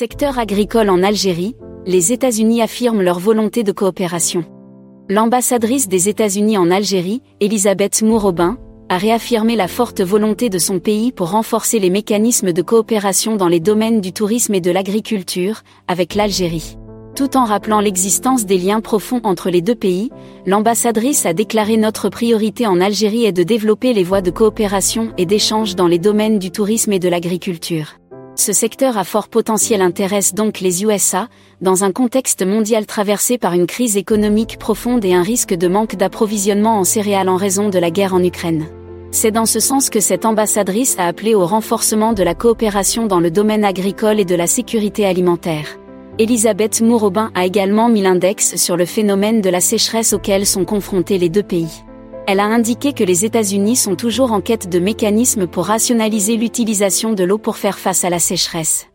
Secteur agricole en Algérie, les États-Unis affirment leur volonté de coopération. L'ambassadrice des États-Unis en Algérie, Elisabeth Mourobin, a réaffirmé la forte volonté de son pays pour renforcer les mécanismes de coopération dans les domaines du tourisme et de l'agriculture, avec l'Algérie. Tout en rappelant l'existence des liens profonds entre les deux pays, l'ambassadrice a déclaré notre priorité en Algérie est de développer les voies de coopération et d'échange dans les domaines du tourisme et de l'agriculture. Ce secteur à fort potentiel intéresse donc les USA, dans un contexte mondial traversé par une crise économique profonde et un risque de manque d'approvisionnement en céréales en raison de la guerre en Ukraine. C'est dans ce sens que cette ambassadrice a appelé au renforcement de la coopération dans le domaine agricole et de la sécurité alimentaire. Elisabeth Mourobin a également mis l'index sur le phénomène de la sécheresse auquel sont confrontés les deux pays. Elle a indiqué que les États-Unis sont toujours en quête de mécanismes pour rationaliser l'utilisation de l'eau pour faire face à la sécheresse.